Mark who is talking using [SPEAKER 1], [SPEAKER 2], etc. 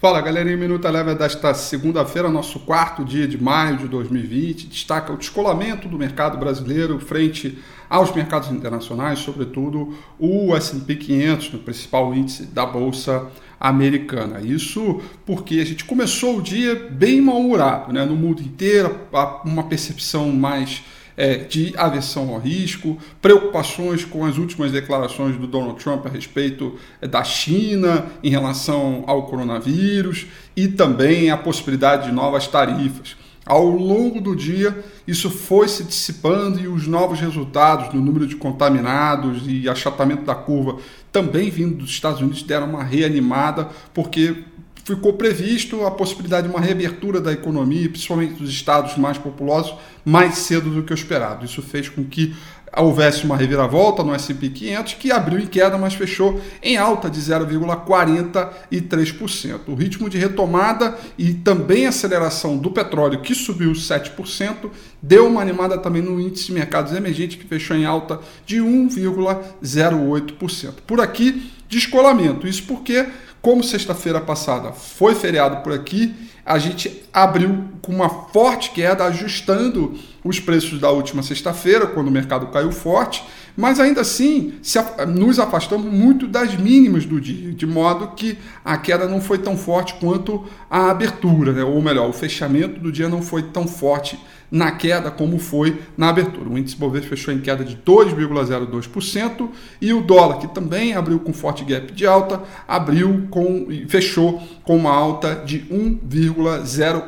[SPEAKER 1] Fala galerinha, Minuto Leva desta segunda-feira, nosso quarto dia de maio de 2020, destaca o descolamento do mercado brasileiro frente aos mercados internacionais, sobretudo o S&P 500, o principal índice da bolsa americana. Isso porque a gente começou o dia bem mal-humorado, né? no mundo inteiro, uma percepção mais é, de aversão ao risco, preocupações com as últimas declarações do Donald Trump a respeito é, da China em relação ao coronavírus e também a possibilidade de novas tarifas. Ao longo do dia, isso foi se dissipando e os novos resultados no número de contaminados e achatamento da curva também vindo dos Estados Unidos deram uma reanimada, porque ficou previsto a possibilidade de uma reabertura da economia, principalmente dos estados mais populosos, mais cedo do que o esperado. Isso fez com que houvesse uma reviravolta no S&P 500 que abriu em queda, mas fechou em alta de 0,43%. O ritmo de retomada e também aceleração do petróleo, que subiu 7%, deu uma animada também no índice de mercados emergentes, que fechou em alta de 1,08%. Por aqui, descolamento. Isso porque como sexta-feira passada foi feriado por aqui, a gente abriu com uma forte queda, ajustando os preços da última sexta-feira, quando o mercado caiu forte, mas ainda assim se, nos afastamos muito das mínimas do dia, de modo que a queda não foi tão forte quanto a abertura, né? ou melhor, o fechamento do dia não foi tão forte na queda como foi na abertura. O índice Bovespa fechou em queda de 2,02% e o dólar, que também abriu com forte gap de alta, abriu com fechou com uma alta de 1,04%.